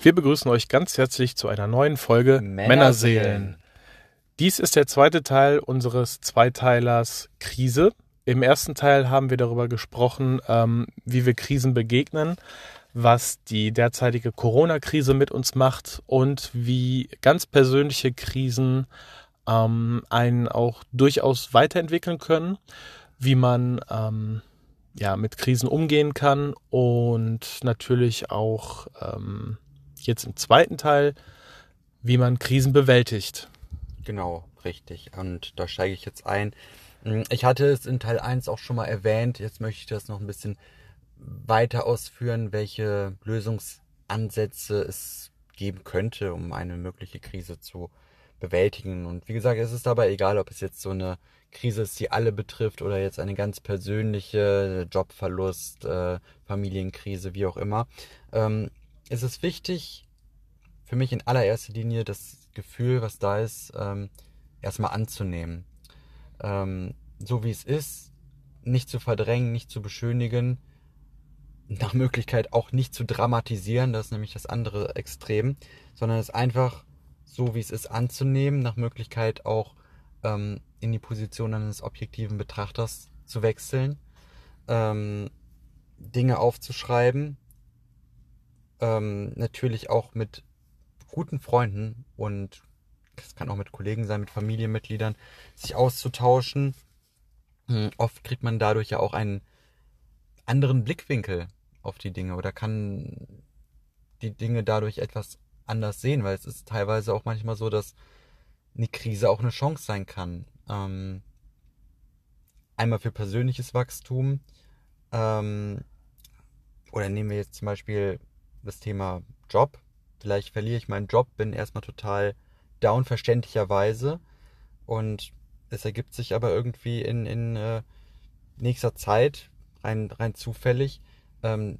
Wir begrüßen euch ganz herzlich zu einer neuen Folge Männerseelen. Männerseelen. Dies ist der zweite Teil unseres Zweiteilers Krise. Im ersten Teil haben wir darüber gesprochen, ähm, wie wir Krisen begegnen, was die derzeitige Corona-Krise mit uns macht und wie ganz persönliche Krisen ähm, einen auch durchaus weiterentwickeln können, wie man ähm, ja, mit Krisen umgehen kann und natürlich auch ähm, jetzt im zweiten Teil, wie man Krisen bewältigt. Genau, richtig. Und da steige ich jetzt ein. Hm, ich hatte es in Teil 1 auch schon mal erwähnt. Jetzt möchte ich das noch ein bisschen weiter ausführen, welche Lösungsansätze es geben könnte, um eine mögliche Krise zu bewältigen. Und wie gesagt, es ist dabei egal, ob es jetzt so eine Krise ist, die alle betrifft oder jetzt eine ganz persönliche Jobverlust, äh, Familienkrise, wie auch immer. Ähm, es ist wichtig, für mich in allererster Linie das Gefühl, was da ist, ähm, erstmal anzunehmen. Ähm, so wie es ist, nicht zu verdrängen, nicht zu beschönigen, nach Möglichkeit auch nicht zu dramatisieren, das ist nämlich das andere Extrem, sondern es einfach so wie es ist anzunehmen, nach Möglichkeit auch ähm, in die Position eines objektiven Betrachters zu wechseln, ähm, Dinge aufzuschreiben, ähm, natürlich auch mit guten Freunden und es kann auch mit Kollegen sein, mit Familienmitgliedern, sich auszutauschen. Hm, oft kriegt man dadurch ja auch einen anderen Blickwinkel auf die Dinge oder kann die Dinge dadurch etwas anders sehen, weil es ist teilweise auch manchmal so, dass eine Krise auch eine Chance sein kann. Ähm, einmal für persönliches Wachstum ähm, oder nehmen wir jetzt zum Beispiel das Thema Job. Vielleicht verliere ich meinen Job, bin erstmal total down, verständlicherweise. Und es ergibt sich aber irgendwie in, in äh, nächster Zeit, rein, rein zufällig, ähm,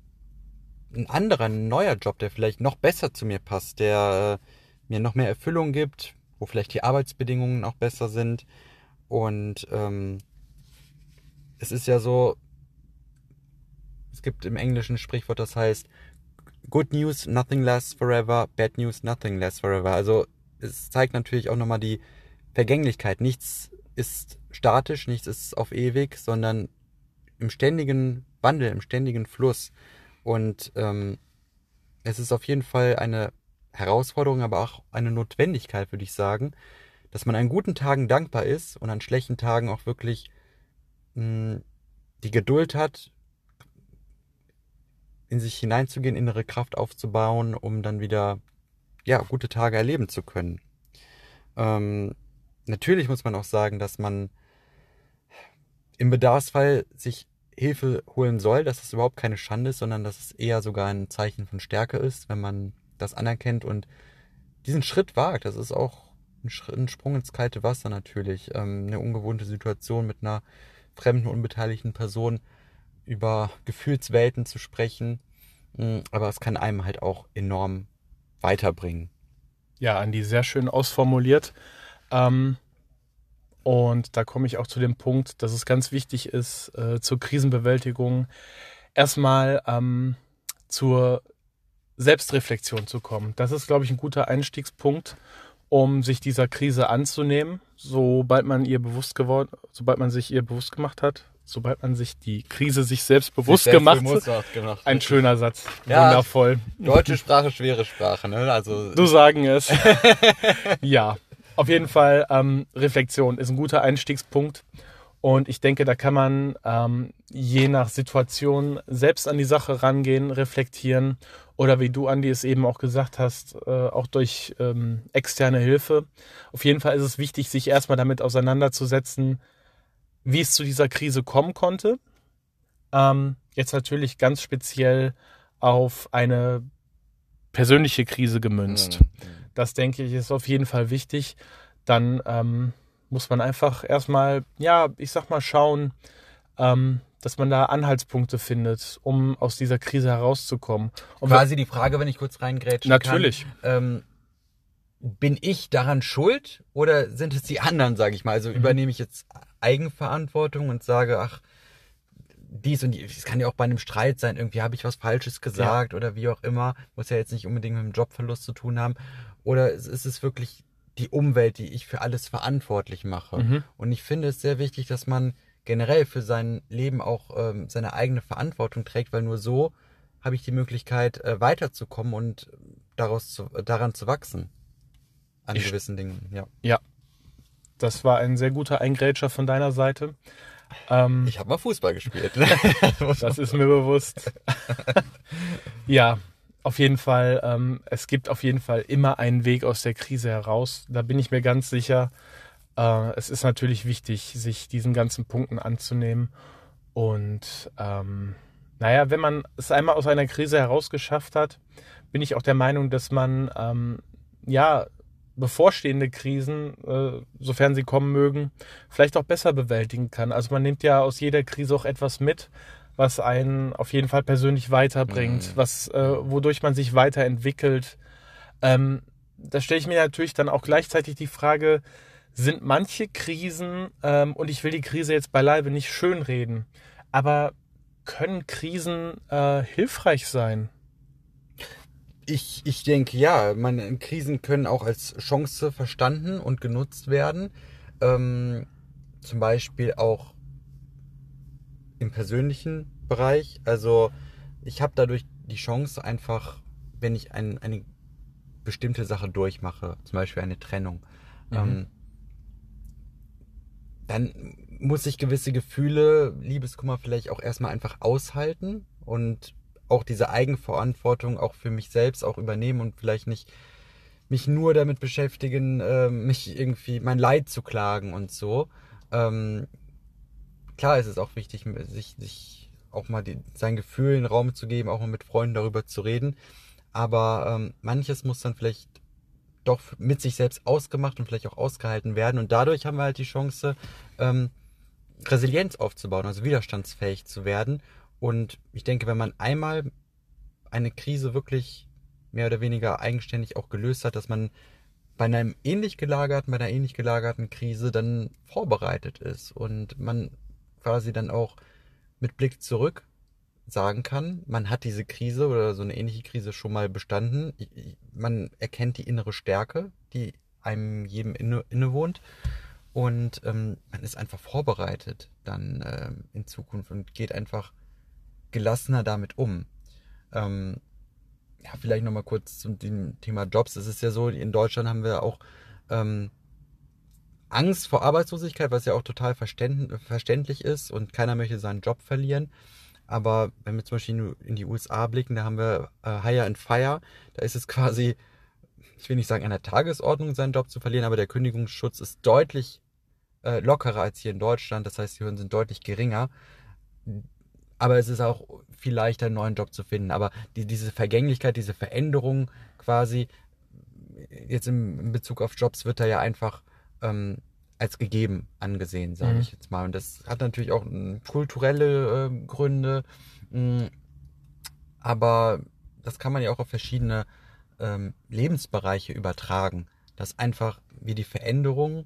ein anderer, ein neuer Job, der vielleicht noch besser zu mir passt, der äh, mir noch mehr Erfüllung gibt, wo vielleicht die Arbeitsbedingungen auch besser sind. Und ähm, es ist ja so, es gibt im Englischen ein Sprichwort, das heißt, Good News, nothing lasts forever, Bad News, nothing lasts forever. Also es zeigt natürlich auch nochmal die Vergänglichkeit. Nichts ist statisch, nichts ist auf ewig, sondern im ständigen Wandel, im ständigen Fluss. Und ähm, es ist auf jeden Fall eine Herausforderung, aber auch eine Notwendigkeit, würde ich sagen, dass man an guten Tagen dankbar ist und an schlechten Tagen auch wirklich mh, hm, die Geduld hat, in sich hineinzugehen, innere Kraft aufzubauen, um dann wieder ja, gute Tage erleben zu können. Ähm, natürlich muss man auch sagen, dass man im Bedarfsfall sich Hilfe holen soll, dass es überhaupt keine Schande ist, sondern dass es eher sogar ein Zeichen von Stärke ist, wenn man das anerkennt und diesen Schritt wagt. Das ist auch ein, ein Sprung ins kalte Wasser natürlich. Ähm, eine ungewohnte Situation mit einer fremden, unbeteiligten Person über Gefühlswelten zu sprechen. Mm, aber es kann einem halt auch enorm weiterbringen. Ja, Andi, sehr schön ausformuliert. Ähm, und da komme ich auch zu dem Punkt, dass es ganz wichtig ist, äh, zur Krisenbewältigung erstmal ähm, zur Selbstreflexion zu kommen. Das ist, glaube ich, ein guter Einstiegspunkt, um sich dieser Krise anzunehmen, sobald man ihr bewusst geworden, sobald man sich ihr bewusst gemacht hat, sobald man sich die Krise sich selbst bewusst sich gemacht hat. Gemacht. Ein schöner Satz. Ja, Wundervoll. Deutsche Sprache, schwere Sprache, ne? Also. Du sagen es. ja. Auf jeden Fall, ähm, Reflexion ist ein guter Einstiegspunkt. Und ich denke, da kann man ähm, je nach Situation selbst an die Sache rangehen, reflektieren oder wie du, Andi, es eben auch gesagt hast, äh, auch durch ähm, externe Hilfe. Auf jeden Fall ist es wichtig, sich erstmal damit auseinanderzusetzen, wie es zu dieser Krise kommen konnte. Ähm, jetzt natürlich ganz speziell auf eine persönliche Krise gemünzt. Mhm. Das denke ich ist auf jeden Fall wichtig. Dann ähm, muss man einfach erstmal, ja, ich sag mal, schauen, ähm, dass man da Anhaltspunkte findet, um aus dieser Krise herauszukommen. Und Quasi die Frage, wenn ich kurz reingrätschen Natürlich. Kann, ähm, bin ich daran schuld oder sind es die anderen, sage ich mal? Also mhm. übernehme ich jetzt Eigenverantwortung und sage, ach, dies und es kann ja auch bei einem Streit sein, irgendwie habe ich was Falsches gesagt ja. oder wie auch immer, muss ja jetzt nicht unbedingt mit einem Jobverlust zu tun haben. Oder ist es wirklich die Umwelt, die ich für alles verantwortlich mache? Mhm. Und ich finde es sehr wichtig, dass man generell für sein Leben auch ähm, seine eigene Verantwortung trägt, weil nur so habe ich die Möglichkeit, äh, weiterzukommen und daraus zu, daran zu wachsen. An ich, gewissen Dingen, ja. Ja. Das war ein sehr guter Eingrätscher von deiner Seite. Ähm, ich habe mal Fußball gespielt. das ist mir bewusst. ja, auf jeden Fall. Ähm, es gibt auf jeden Fall immer einen Weg aus der Krise heraus. Da bin ich mir ganz sicher. Äh, es ist natürlich wichtig, sich diesen ganzen Punkten anzunehmen. Und ähm, naja, wenn man es einmal aus einer Krise herausgeschafft hat, bin ich auch der Meinung, dass man ähm, ja bevorstehende Krisen, äh, sofern sie kommen mögen, vielleicht auch besser bewältigen kann. Also man nimmt ja aus jeder Krise auch etwas mit, was einen auf jeden Fall persönlich weiterbringt, mhm. was, äh, wodurch man sich weiterentwickelt. Ähm, da stelle ich mir natürlich dann auch gleichzeitig die Frage, sind manche Krisen, ähm, und ich will die Krise jetzt beileibe nicht schönreden, aber können Krisen äh, hilfreich sein? Ich, ich denke ja, man, Krisen können auch als Chance verstanden und genutzt werden. Ähm, zum Beispiel auch im persönlichen Bereich. Also ich habe dadurch die Chance einfach, wenn ich ein, eine bestimmte Sache durchmache, zum Beispiel eine Trennung, mhm. ähm, dann muss ich gewisse Gefühle, Liebeskummer vielleicht auch erstmal einfach aushalten und auch diese Eigenverantwortung auch für mich selbst auch übernehmen und vielleicht nicht mich nur damit beschäftigen, äh, mich irgendwie mein Leid zu klagen und so. Ähm, klar ist es auch wichtig, sich, sich auch mal die, seinen Gefühlen Raum zu geben, auch mal mit Freunden darüber zu reden. Aber ähm, manches muss dann vielleicht doch mit sich selbst ausgemacht und vielleicht auch ausgehalten werden. Und dadurch haben wir halt die Chance, ähm, Resilienz aufzubauen, also widerstandsfähig zu werden und ich denke, wenn man einmal eine Krise wirklich mehr oder weniger eigenständig auch gelöst hat, dass man bei einem ähnlich gelagerten, bei einer ähnlich gelagerten Krise dann vorbereitet ist und man quasi dann auch mit Blick zurück sagen kann, man hat diese Krise oder so eine ähnliche Krise schon mal bestanden. Man erkennt die innere Stärke, die einem jedem inne, innewohnt. Und ähm, man ist einfach vorbereitet dann ähm, in Zukunft und geht einfach gelassener damit um. Ähm, ja, vielleicht nochmal kurz zum Thema Jobs. Es ist ja so, in Deutschland haben wir auch ähm, Angst vor Arbeitslosigkeit, was ja auch total verständlich ist und keiner möchte seinen Job verlieren. Aber wenn wir zum Beispiel in die USA blicken, da haben wir äh, Hire and Fire. Da ist es quasi, ich will nicht sagen, an der Tagesordnung seinen Job zu verlieren, aber der Kündigungsschutz ist deutlich äh, lockerer als hier in Deutschland. Das heißt, die Hürden sind deutlich geringer aber es ist auch viel leichter, einen neuen Job zu finden. Aber die, diese Vergänglichkeit, diese Veränderung quasi, jetzt im, in Bezug auf Jobs wird da ja einfach ähm, als gegeben angesehen, sage mhm. ich jetzt mal. Und das hat natürlich auch äh, kulturelle äh, Gründe, mh, mm, aber das kann man ja auch auf verschiedene ähm, Lebensbereiche übertragen, dass einfach wir die Veränderung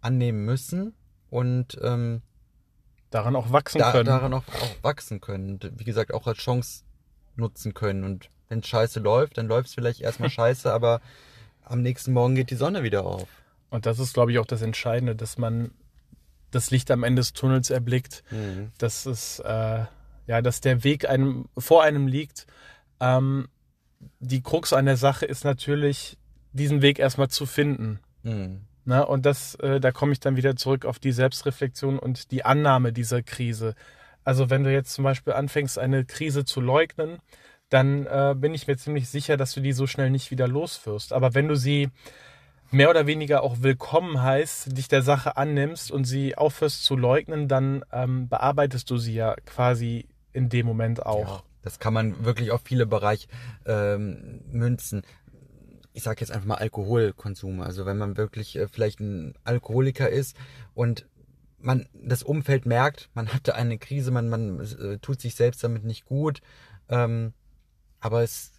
annehmen müssen und ähm, daran auch wachsen da, können. Daran auch, auch wachsen können. Und wie gesagt, auch als Chance nutzen können. Und wenn Scheiße läuft, dann läuft es vielleicht erstmal scheiße, aber am nächsten Morgen geht die Sonne wieder auf. Und das ist, glaube ich, auch das Entscheidende, dass man das Licht am Ende des Tunnels erblickt, mhm. dass es, äh, ja, dass der Weg einem vor einem liegt. Ähm, die Krux an der Sache ist natürlich, diesen Weg erstmal zu finden. Mhm. Na, und das, äh, da komme ich dann wieder zurück auf die Selbstreflexion und die Annahme dieser Krise. Also wenn du jetzt zum Beispiel anfängst, eine Krise zu leugnen, dann äh, bin ich mir ziemlich sicher, dass du die so schnell nicht wieder loswirst. Aber wenn du sie mehr oder weniger auch willkommen heißt, dich der Sache annimmst und sie aufhörst zu leugnen, dann ähm, bearbeitest du sie ja quasi in dem Moment auch. Ja, das kann man wirklich auf viele Bereiche ähm, münzen ich sage jetzt einfach mal Alkoholkonsum. Also wenn man wirklich äh, vielleicht ein Alkoholiker ist und man das Umfeld merkt, man hatte eine Krise, man, man äh, tut sich selbst damit nicht gut, ähm, aber es,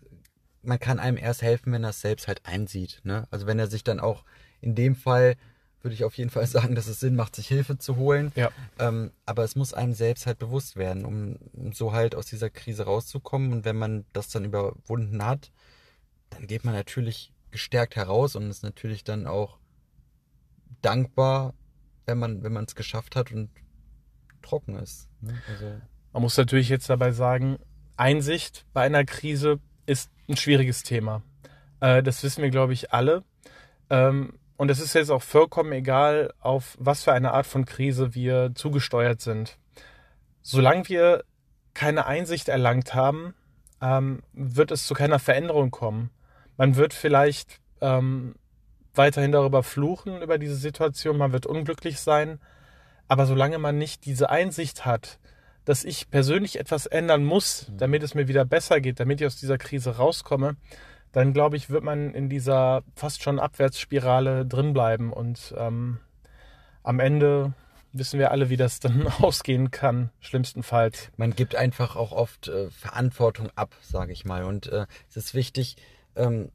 man kann einem erst helfen, wenn er es selbst halt einsieht. Ne? Also wenn er sich dann auch in dem Fall würde ich auf jeden Fall sagen, dass es Sinn macht, sich Hilfe zu holen. Ja. Ähm, aber es muss einem selbst halt bewusst werden, um, um so halt aus dieser Krise rauszukommen. Und wenn man das dann überwunden hat, dann geht man natürlich gestärkt heraus und ist natürlich dann auch dankbar, wenn man wenn es geschafft hat und trocken ist. Ne? Also Man muss natürlich jetzt dabei sagen, Einsicht bei einer Krise ist ein schwieriges Thema. Äh, das wissen wir, glaube ich, alle. Ähm, und es ist jetzt auch vollkommen egal, auf was für eine Art von Krise wir zugesteuert sind. Solange wir keine Einsicht erlangt haben, ähm, wird es zu keiner Veränderung kommen. Man wird vielleicht ähm, weiterhin darüber fluchen, über diese Situation, man wird unglücklich sein, aber solange man nicht diese Einsicht hat, dass ich persönlich etwas ändern muss, damit es mir wieder besser geht, damit ich aus dieser Krise rauskomme, dann glaube ich, wird man in dieser fast schon Abwärtsspirale drinbleiben und ähm, am Ende wissen wir alle, wie das dann ausgehen kann, schlimmstenfalls. man gibt einfach auch oft äh, Verantwortung ab, sage ich mal. Und äh, es ist wichtig, ähm,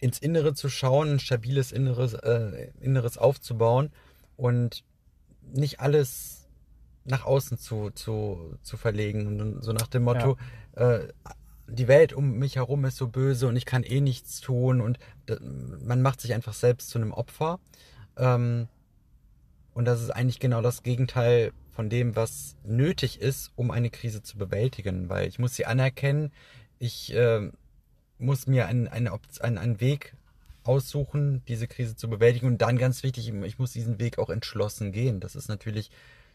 ins Innere zu schauen, ein stabiles Inneres, äh, Inneres aufzubauen und nicht alles nach außen zu, zu, zu verlegen. Und so nach dem Motto, äh, die Welt um mich herum ist so böse und ich kann eh nichts tun und da- man macht sich einfach selbst zu einem Opfer. Ähm, und das ist eigentlich genau das Gegenteil von dem, was nötig ist, um eine Krise zu bewältigen. Weil ich muss sie anerkennen, ich äh, muss mir einen, eine Opt- einen, einen Weg aussuchen, diese Krise zu bewältigen. Und dann ganz wichtig, ich muss diesen Weg auch entschlossen gehen. Das ist natürlich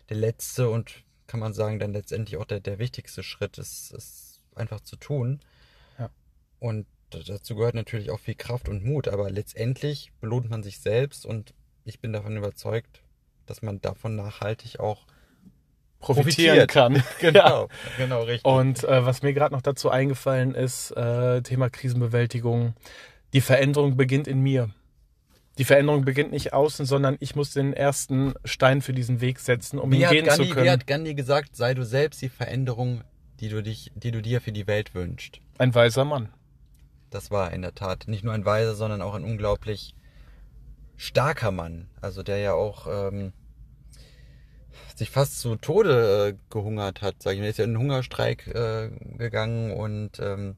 der letzte und kann man sagen, dann letztendlich auch der, der wichtigste Schritt, ist, ist einfach zu tun. Ja. Und dazu gehört natürlich auch viel Kraft und Mut, aber letztendlich belohnt man sich selbst und ich bin davon überzeugt, dass man davon nachhaltig auch Profitieren kann. genau, genau richtig. Und äh, was mir gerade noch dazu eingefallen ist, äh, Thema Krisenbewältigung, die Veränderung beginnt in mir. Die Veränderung beginnt nicht außen, sondern ich muss den ersten Stein für diesen Weg setzen, um wie ihn gehen Gandhi, zu wie können. hat Gandhi gesagt, sei du selbst die Veränderung, die du dich, die du dir für die Welt wünschst. Ein weiser Mann. Das war in der Tat nicht nur ein weiser, sondern auch ein unglaublich starker Mann. Also der ja auch ähm, sich fast zu Tode äh, gehungert hat, sag ich mal. Er ist ja in einen Hungerstreik äh, gegangen und ähm,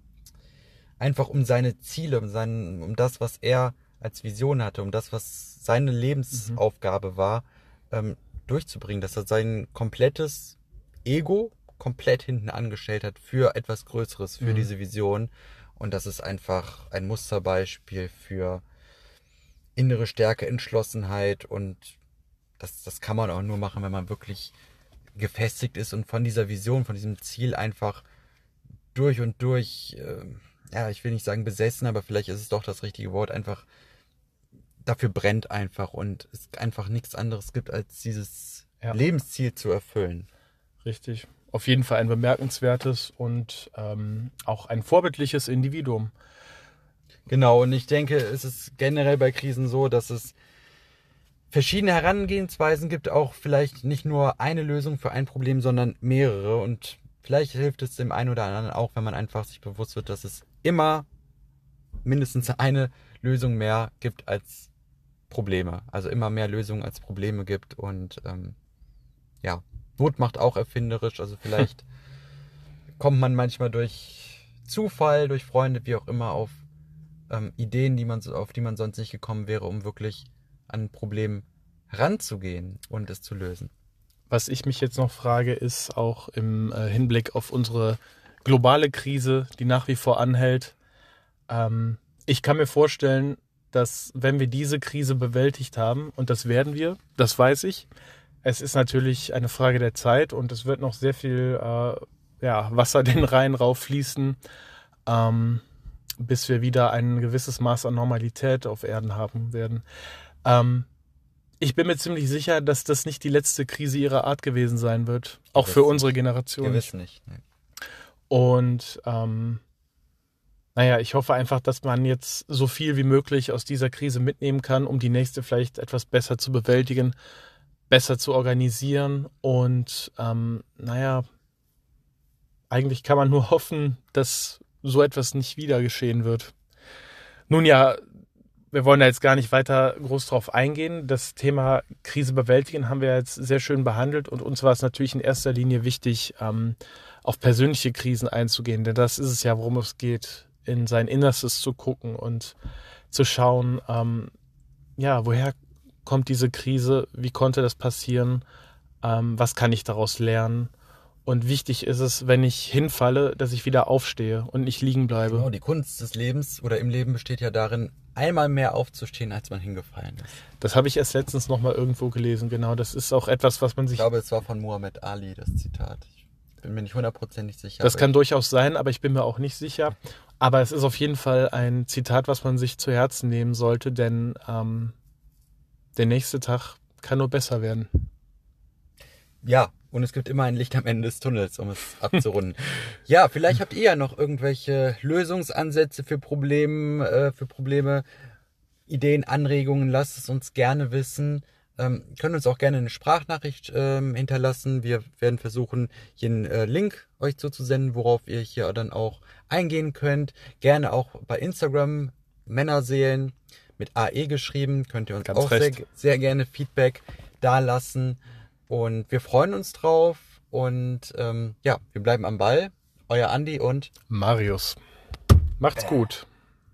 einfach um seine Ziele, um, seinen, um das, was er als Vision hatte, um das, was seine Lebensaufgabe war, ähm, durchzubringen, dass er sein komplettes Ego komplett hinten angestellt hat für etwas Größeres, für Mhm. diese Vision. Und das ist einfach ein Musterbeispiel für innere Stärke, Entschlossenheit und das, das kann man auch nur machen, wenn man wirklich gefestigt ist und von dieser Vision, von diesem Ziel einfach durch und durch, äh, ja, ich will nicht sagen besessen, aber vielleicht ist es doch das richtige Wort, einfach dafür brennt einfach und es einfach nichts anderes gibt, als dieses Ja. Lebensziel zu erfüllen. Richtig. Auf jeden Fall ein bemerkenswertes und ähm, auch ein vorbildliches Individuum. Genau, und ich denke, es ist generell bei Krisen so, dass es verschiedene Herangehensweisen gibt, auch vielleicht nicht nur eine Lösung für ein Problem, sondern mehrere. Und vielleicht hilft es dem einen oder anderen auch, wenn man einfach sich bewusst wird, dass es immer mindestens eine Lösung mehr gibt als Probleme. Also immer mehr Lösungen als Probleme gibt. Und ähm, ja, Not macht auch erfinderisch. Also vielleicht kommt man manchmal durch Zufall, durch Freunde, wie auch immer, auf ähm, Ideen, die man, auf die man sonst nicht gekommen wäre, um wirklich an ein Problem heranzugehen und es zu lösen. Was ich mich jetzt noch frage, ist auch im äh, Hinblick auf unsere globale Krise, die nach wie vor anhält. Ähm, ich kann mir vorstellen, dass wenn wir diese Krise bewältigt haben, und das werden wir, das weiß ich, es ist natürlich eine Frage der Zeit und es wird noch sehr viel äh, ja, Wasser den Rhein rauffließen, ähm, bis wir wieder ein gewisses Maß an Normalität auf Erden haben werden. Ähm, ich bin mir ziemlich sicher, dass das nicht die letzte Krise ihrer Art gewesen sein wird. Auch für unsere Generation. Gewiss nicht. Ne? Und ähm, naja, ich hoffe einfach, dass man jetzt so viel wie möglich aus dieser Krise mitnehmen kann, um die nächste vielleicht etwas besser zu bewältigen, besser zu organisieren. Und ähm, naja, eigentlich kann man nur hoffen, dass so etwas nicht wieder geschehen wird. Nun ja, wir wollen da jetzt gar nicht weiter groß drauf eingehen. Das Thema Krise bewältigen haben wir jetzt sehr schön behandelt und uns war es natürlich in erster Linie wichtig, ähm, auf persönliche Krisen einzugehen, denn das ist es ja, worum es geht, in sein Innerstes zu gucken und zu schauen, ähm, ja, woher kommt diese Krise, wie konnte das passieren, ähm, was kann ich daraus lernen und wichtig ist es, wenn ich hinfalle, dass ich wieder aufstehe und nicht liegen bleibe. Genau, die Kunst des Lebens oder im Leben besteht ja darin, einmal mehr aufzustehen, als man hingefallen ist. Das habe ich erst letztens nochmal irgendwo gelesen, genau. Das ist auch etwas, was man sich. Ich glaube, es war von Muhammad Ali, das Zitat. Ich bin mir nicht hundertprozentig sicher. Das kann durchaus sein, aber ich bin mir auch nicht sicher. Aber es ist auf jeden Fall ein Zitat, was man sich zu Herzen nehmen sollte, denn ähm, der nächste Tag kann nur besser werden. Ja, und es gibt immer ein Licht am Ende des Tunnels, um es abzurunden. ja, vielleicht habt ihr ja noch irgendwelche Lösungsansätze für Probleme, äh, für Probleme, Ideen, Anregungen. Lasst es uns gerne wissen. Ähm, können uns auch gerne eine Sprachnachricht ähm, hinterlassen. Wir werden versuchen, hier einen äh, Link euch zuzusenden, worauf ihr hier dann auch eingehen könnt. Gerne auch bei Instagram Männerseelen mit AE geschrieben. Könnt ihr uns Ganz auch sehr, sehr gerne Feedback da lassen. Und wir freuen uns drauf. Und ähm, ja, wir bleiben am Ball. Euer Andi und Marius. Macht's gut.